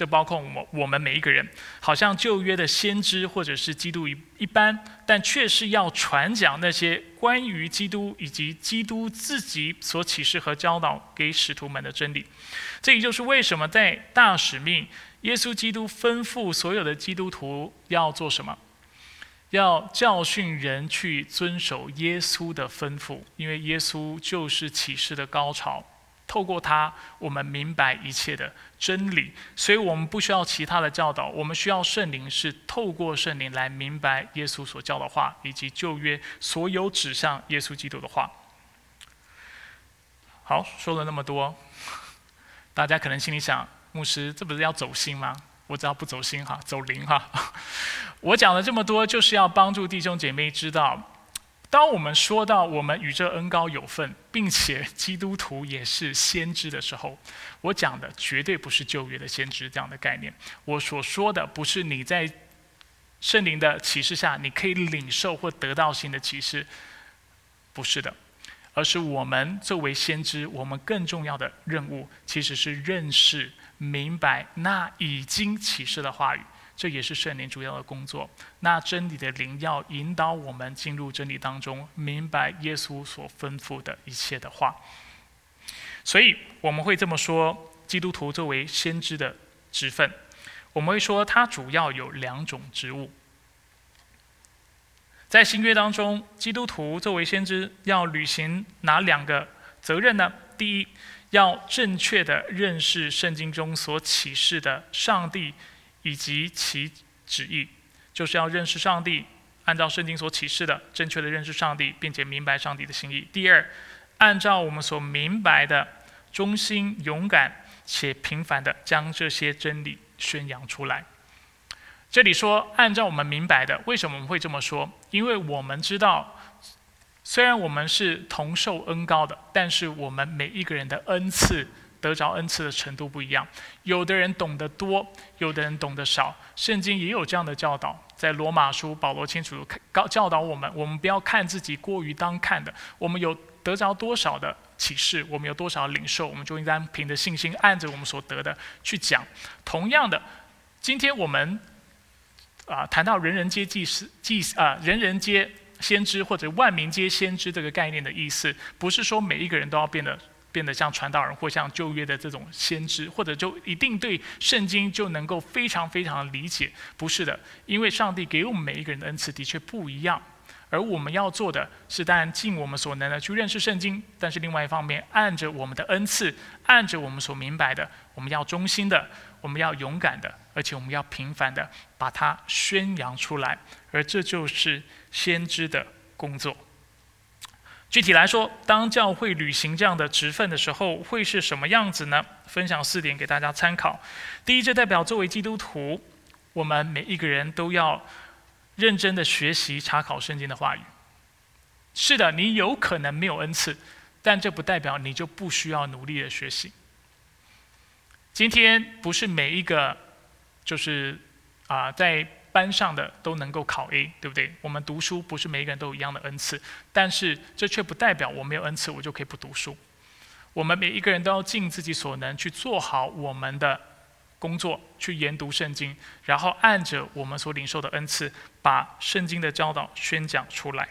S1: 这包括我我们每一个人，好像旧约的先知或者是基督一一般，但却是要传讲那些关于基督以及基督自己所启示和教导给使徒们的真理。这也就是为什么在大使命，耶稣基督吩咐所有的基督徒要做什么？要教训人去遵守耶稣的吩咐，因为耶稣就是启示的高潮。透过他，我们明白一切的真理，所以我们不需要其他的教导，我们需要圣灵，是透过圣灵来明白耶稣所教的话，以及旧约所有指向耶稣基督的话。好，说了那么多，大家可能心里想，牧师，这不是要走心吗？我只要不走心哈，走灵哈。我讲了这么多，就是要帮助弟兄姐妹知道。当我们说到我们与这恩高有份，并且基督徒也是先知的时候，我讲的绝对不是旧约的先知这样的概念。我所说的不是你在圣灵的启示下，你可以领受或得到新的启示，不是的，而是我们作为先知，我们更重要的任务其实是认识、明白那已经启示的话语，这也是圣灵主要的工作。那真理的灵要引导我们进入真理当中，明白耶稣所吩咐的一切的话。所以我们会这么说：基督徒作为先知的职分。我们会说，它主要有两种职务。在新约当中，基督徒作为先知，要履行哪两个责任呢？第一，要正确的认识圣经中所启示的上帝以及其旨意，就是要认识上帝，按照圣经所启示的，正确的认识上帝，并且明白上帝的心意。第二，按照我们所明白的，忠心、勇敢且平凡的将这些真理。宣扬出来。这里说，按照我们明白的，为什么我们会这么说？因为我们知道，虽然我们是同受恩高的，但是我们每一个人的恩赐得着恩赐的程度不一样。有的人懂得多，有的人懂得少。圣经也有这样的教导，在罗马书，保罗清楚教教导我们：我们不要看自己过于当看的。我们有得着多少的启示，我们有多少领受，我们就应该凭着信心，按着我们所得的去讲。同样的，今天我们啊谈到人人皆祭司、祭啊人人皆先知或者万民皆先知这个概念的意思，不是说每一个人都要变得变得像传道人或像旧约的这种先知，或者就一定对圣经就能够非常非常理解，不是的，因为上帝给我们每一个人的恩赐的确不一样。而我们要做的是，当然尽我们所能的去认识圣经，但是另外一方面，按着我们的恩赐，按着我们所明白的，我们要忠心的，我们要勇敢的，而且我们要频繁的把它宣扬出来。而这就是先知的工作。具体来说，当教会履行这样的职分的时候，会是什么样子呢？分享四点给大家参考。第一，这代表作为基督徒，我们每一个人都要。认真的学习查考圣经的话语，是的，你有可能没有恩赐，但这不代表你就不需要努力的学习。今天不是每一个就是啊在班上的都能够考 A，对不对？我们读书不是每个人都有一样的恩赐，但是这却不代表我没有恩赐，我就可以不读书。我们每一个人都要尽自己所能去做好我们的。工作去研读圣经，然后按着我们所领受的恩赐，把圣经的教导宣讲出来。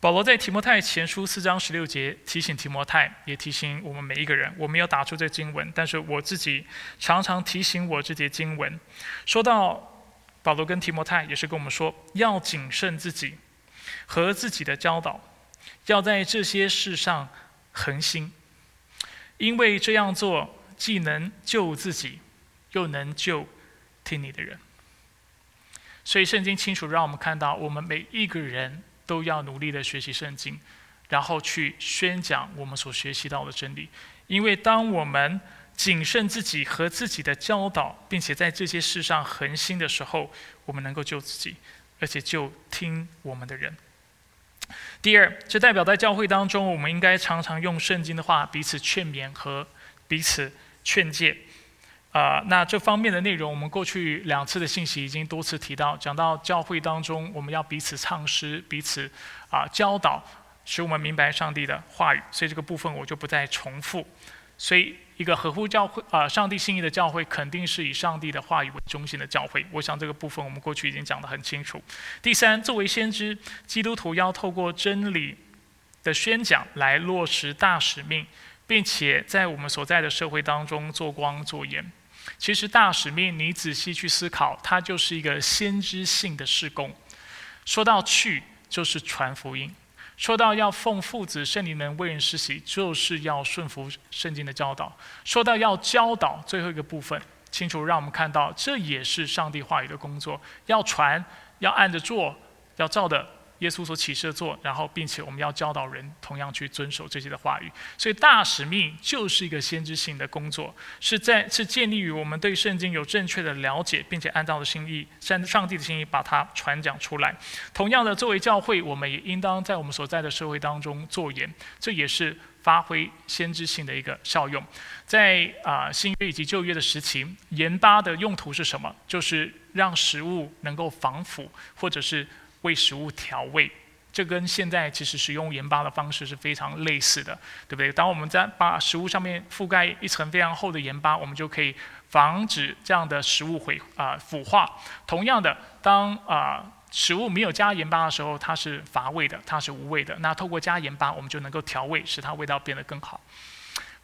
S1: 保罗在提摩太前书四章十六节提醒提摩太，也提醒我们每一个人。我没有打出这经文，但是我自己常常提醒我这节经文。说到保罗跟提摩太，也是跟我们说，要谨慎自己和自己的教导，要在这些事上恒心，因为这样做。既能救自己，又能救听你的人。所以圣经清楚让我们看到，我们每一个人都要努力的学习圣经，然后去宣讲我们所学习到的真理。因为当我们谨慎自己和自己的教导，并且在这些事上恒心的时候，我们能够救自己，而且救听我们的人。第二，这代表在教会当中，我们应该常常用圣经的话彼此劝勉和彼此。劝诫，啊，那这方面的内容，我们过去两次的信息已经多次提到，讲到教会当中，我们要彼此唱诗，彼此啊教导，使我们明白上帝的话语。所以这个部分我就不再重复。所以一个合乎教会啊上帝心意的教会，肯定是以上帝的话语为中心的教会。我想这个部分我们过去已经讲得很清楚。第三，作为先知，基督徒要透过真理的宣讲来落实大使命。并且在我们所在的社会当中做光做盐。其实大使命，你仔细去思考，它就是一个先知性的事工。说到去，就是传福音；说到要奉父子圣灵们为人实习，就是要顺服圣经的教导；说到要教导，最后一个部分，清楚让我们看到，这也是上帝话语的工作。要传，要按着做，要照的耶稣所启示的做，然后并且我们要教导人同样去遵守这些的话语。所以大使命就是一个先知性的工作，是在是建立于我们对圣经有正确的了解，并且按照的心意，上上帝的心意把它传讲出来。同样的，作为教会，我们也应当在我们所在的社会当中做盐，这也是发挥先知性的一个效用。在啊新约以及旧约的时期，盐巴的用途是什么？就是让食物能够防腐，或者是为食物调味。这跟现在其实使用盐巴的方式是非常类似的，对不对？当我们在把食物上面覆盖一层非常厚的盐巴，我们就可以防止这样的食物毁啊腐化。同样的，当啊食物没有加盐巴的时候，它是乏味的，它是无味的。那透过加盐巴，我们就能够调味，使它味道变得更好。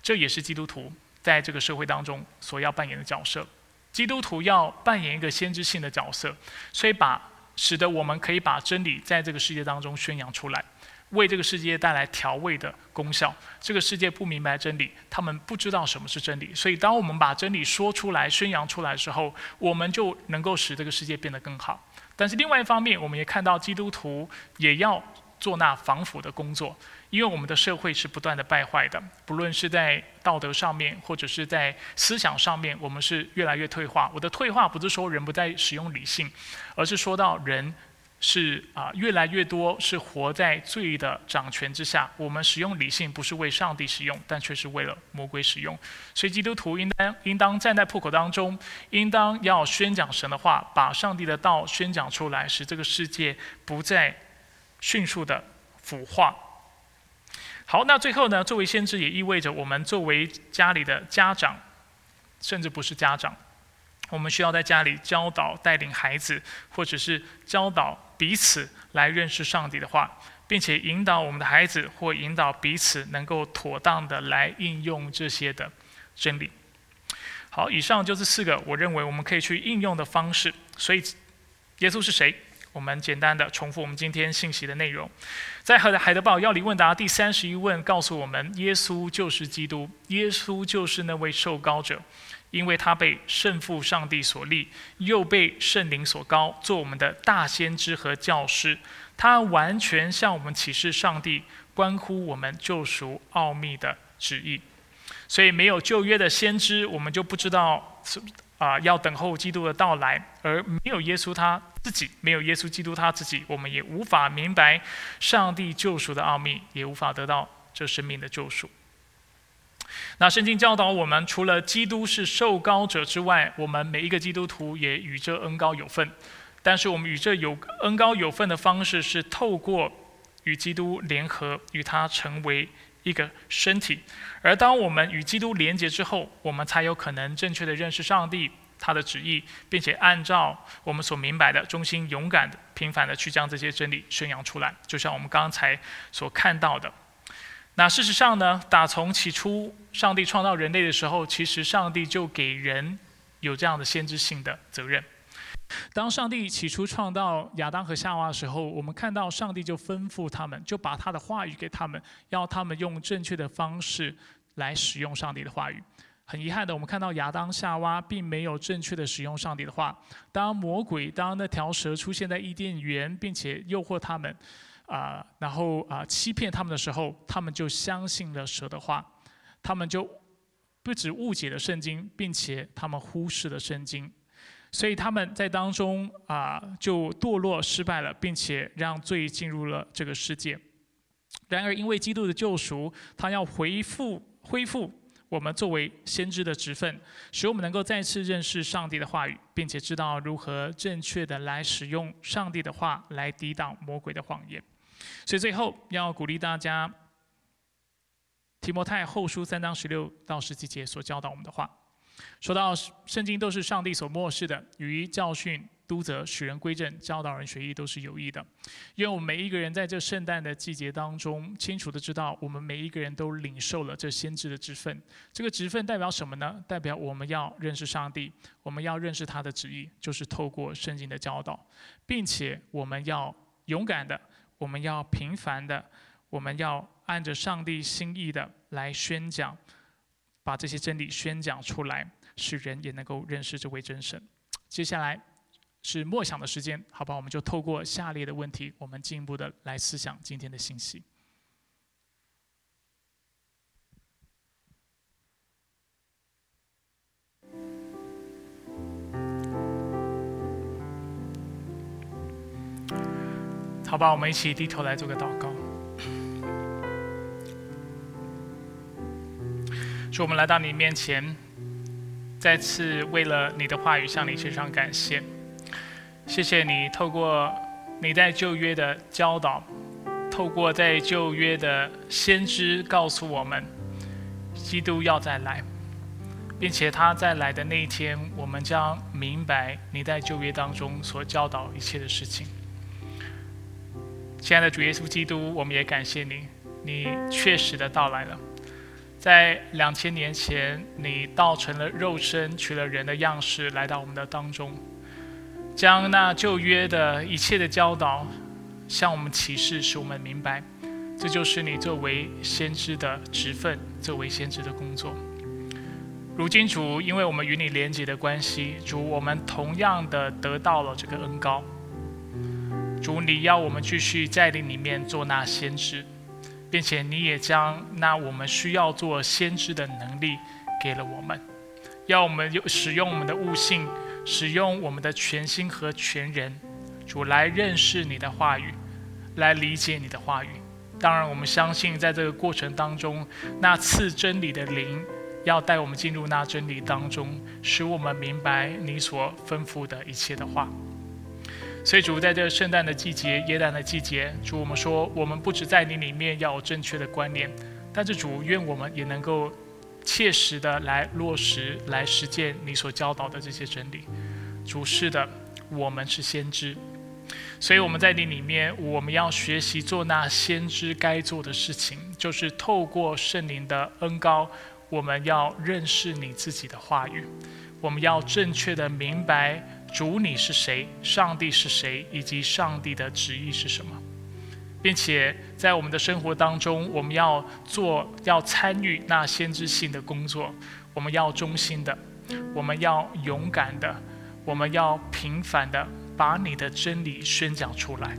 S1: 这也是基督徒在这个社会当中所要扮演的角色。基督徒要扮演一个先知性的角色，所以把使得我们可以把真理在这个世界当中宣扬出来，为这个世界带来调味的功效。这个世界不明白真理，他们不知道什么是真理。所以，当我们把真理说出来、宣扬出来的时候，我们就能够使这个世界变得更好。但是，另外一方面，我们也看到基督徒也要做那防腐的工作。因为我们的社会是不断的败坏的，不论是在道德上面，或者是在思想上面，我们是越来越退化。我的退化不是说人不再使用理性，而是说到人是啊越来越多是活在罪的掌权之下。我们使用理性不是为上帝使用，但却是为了魔鬼使用。所以基督徒应当应当站在破口当中，应当要宣讲神的话，把上帝的道宣讲出来，使这个世界不再迅速的腐化。好，那最后呢？作为先知，也意味着我们作为家里的家长，甚至不是家长，我们需要在家里教导、带领孩子，或者是教导彼此来认识上帝的话，并且引导我们的孩子或引导彼此能够妥当的来应用这些的真理。好，以上就是四个我认为我们可以去应用的方式。所以，耶稣是谁？我们简单的重复我们今天信息的内容，在海海德堡要理问答第三十一问告诉我们：耶稣就是基督，耶稣就是那位受膏者，因为他被圣父上帝所立，又被圣灵所膏，做我们的大先知和教师。他完全向我们启示上帝关乎我们救赎奥秘的旨意。所以没有旧约的先知，我们就不知道啊要等候基督的到来，而没有耶稣他。自己没有耶稣基督他自己，我们也无法明白上帝救赎的奥秘，也无法得到这生命的救赎。那圣经教导我们，除了基督是受膏者之外，我们每一个基督徒也与这恩高有份。但是我们与这有恩高有份的方式，是透过与基督联合，与他成为一个身体。而当我们与基督连接之后，我们才有可能正确的认识上帝。他的旨意，并且按照我们所明白的，忠心、勇敢的、平凡的去将这些真理宣扬出来，就像我们刚才所看到的。那事实上呢，打从起初上帝创造人类的时候，其实上帝就给人有这样的先知性的责任。当上帝起初创造亚当和夏娃的时候，我们看到上帝就吩咐他们，就把他的话语给他们，要他们用正确的方式来使用上帝的话语。很遗憾的，我们看到亚当夏娃并没有正确的使用上帝的话。当魔鬼，当那条蛇出现在伊甸园，并且诱惑他们，啊，然后啊欺骗他们的时候，他们就相信了蛇的话。他们就不止误解了圣经，并且他们忽视了圣经，所以他们在当中啊就堕落失败了，并且让罪进入了这个世界。然而，因为基督的救赎，他要回复恢复。我们作为先知的职分，使我们能够再次认识上帝的话语，并且知道如何正确的来使用上帝的话来抵挡魔鬼的谎言。所以最后要鼓励大家，提摩太后书三章十六到十七节所教导我们的话，说到圣经都是上帝所漠视的，于教训。督责使人归正，教导人学艺都是有益的。因为我们每一个人在这圣诞的季节当中，清楚的知道，我们每一个人都领受了这先知的职分。这个职分代表什么呢？代表我们要认识上帝，我们要认识他的旨意，就是透过圣经的教导，并且我们要勇敢的，我们要平凡的，我们要按着上帝心意的来宣讲，把这些真理宣讲出来，使人也能够认识这位真神。接下来。是默想的时间，好吧？我们就透过下列的问题，我们进一步的来思想今天的信息。好吧，我们一起低头来做个祷告。主，我们来到你面前，再次为了你的话语向你献上感谢。谢谢你透过你在旧约的教导，透过在旧约的先知告诉我们，基督要再来，并且他再来的那一天，我们将明白你在旧约当中所教导一切的事情。亲爱的主耶稣基督，我们也感谢你，你确实的到来了。在两千年前，你道成了肉身，取了人的样式，来到我们的当中，将那旧约的一切的教导向我们启示，使我们明白，这就是你作为先知的职分，作为先知的工作。如今主，因为我们与你连结的关系，主，我们同样的得到了这个恩高。主，你要我们继续在你里面做那先知，并且你也将那我们需要做先知的能力给了我们，要我们用使用我们的悟性，使用我们的全心和全人，主来认识你的话语，来理解你的话语。当然，我们相信在这个过程当中，那赐真理的灵要带我们进入那真理当中，使我们明白你所吩咐的一切的话。所以主在这圣诞的季节、耶诞的季节，主我们说，我们不止在你里面要有正确的观念，但是主愿我们也能够切实的来落实、来实践你所教导的这些真理。主是的，我们是先知，所以我们在你里面，我们要学习做那先知该做的事情，就是透过圣灵的恩高，我们要认识你自己的话语，我们要正确的明白。主你是谁？上帝是谁？以及上帝的旨意是什么？并且在我们的生活当中，我们要做，要参与那先知性的工作。我们要忠心的，我们要勇敢的，我们要平凡的把你的真理宣讲出来。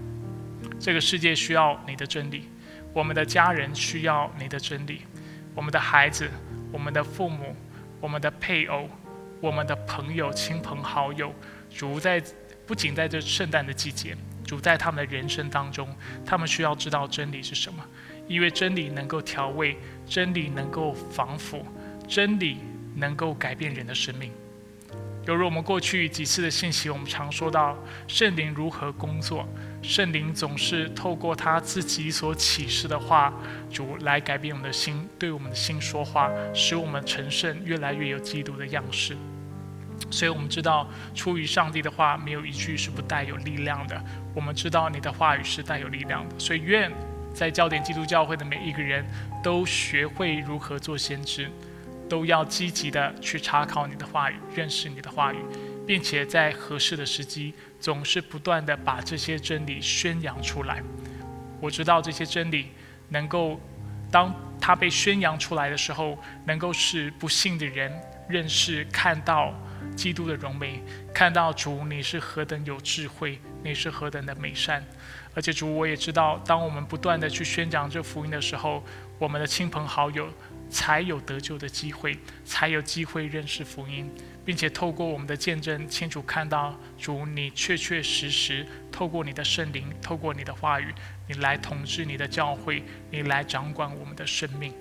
S1: 这个世界需要你的真理，我们的家人需要你的真理，我们的孩子、我们的父母、我们的配偶、我们的朋友、亲朋好友。主在不仅在这圣诞的季节，主在他们的人生当中，他们需要知道真理是什么，因为真理能够调味，真理能够防腐，真理能够改变人的生命。犹如我们过去几次的信息，我们常说到圣灵如何工作，圣灵总是透过他自己所启示的话，主来改变我们的心，对我们的心说话，使我们成圣，越来越有基督的样式。所以我们知道，出于上帝的话，没有一句是不带有力量的。我们知道你的话语是带有力量的。所以愿在焦点基督教会的每一个人都学会如何做先知，都要积极的去查考你的话语，认识你的话语，并且在合适的时机，总是不断的把这些真理宣扬出来。我知道这些真理能够，当它被宣扬出来的时候，能够使不幸的人认识、看到。基督的荣美，看到主你是何等有智慧，你是何等的美善，而且主我也知道，当我们不断的去宣讲这福音的时候，我们的亲朋好友才有得救的机会，才有机会认识福音，并且透过我们的见证，清楚看到主你确确实实透过你的圣灵，透过你的话语，你来统治你的教会，你来掌管我们的生命。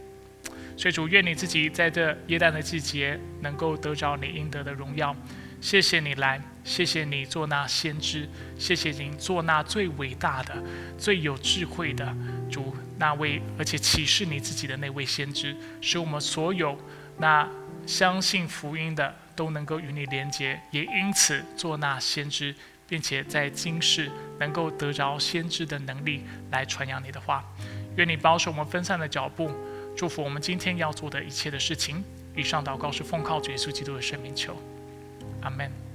S1: 所以主愿你自己在这耶诞的季节能够得着你应得的荣耀。谢谢你来，谢谢你做那先知，谢谢你做那最伟大的、最有智慧的主那位，而且启示你自己的那位先知，使我们所有那相信福音的都能够与你连结，也因此做那先知，并且在今世能够得着先知的能力来传扬你的话。愿你保守我们分散的脚步。祝福我们今天要做的一切的事情。以上祷告是奉靠主耶稣基督的圣名求，阿门。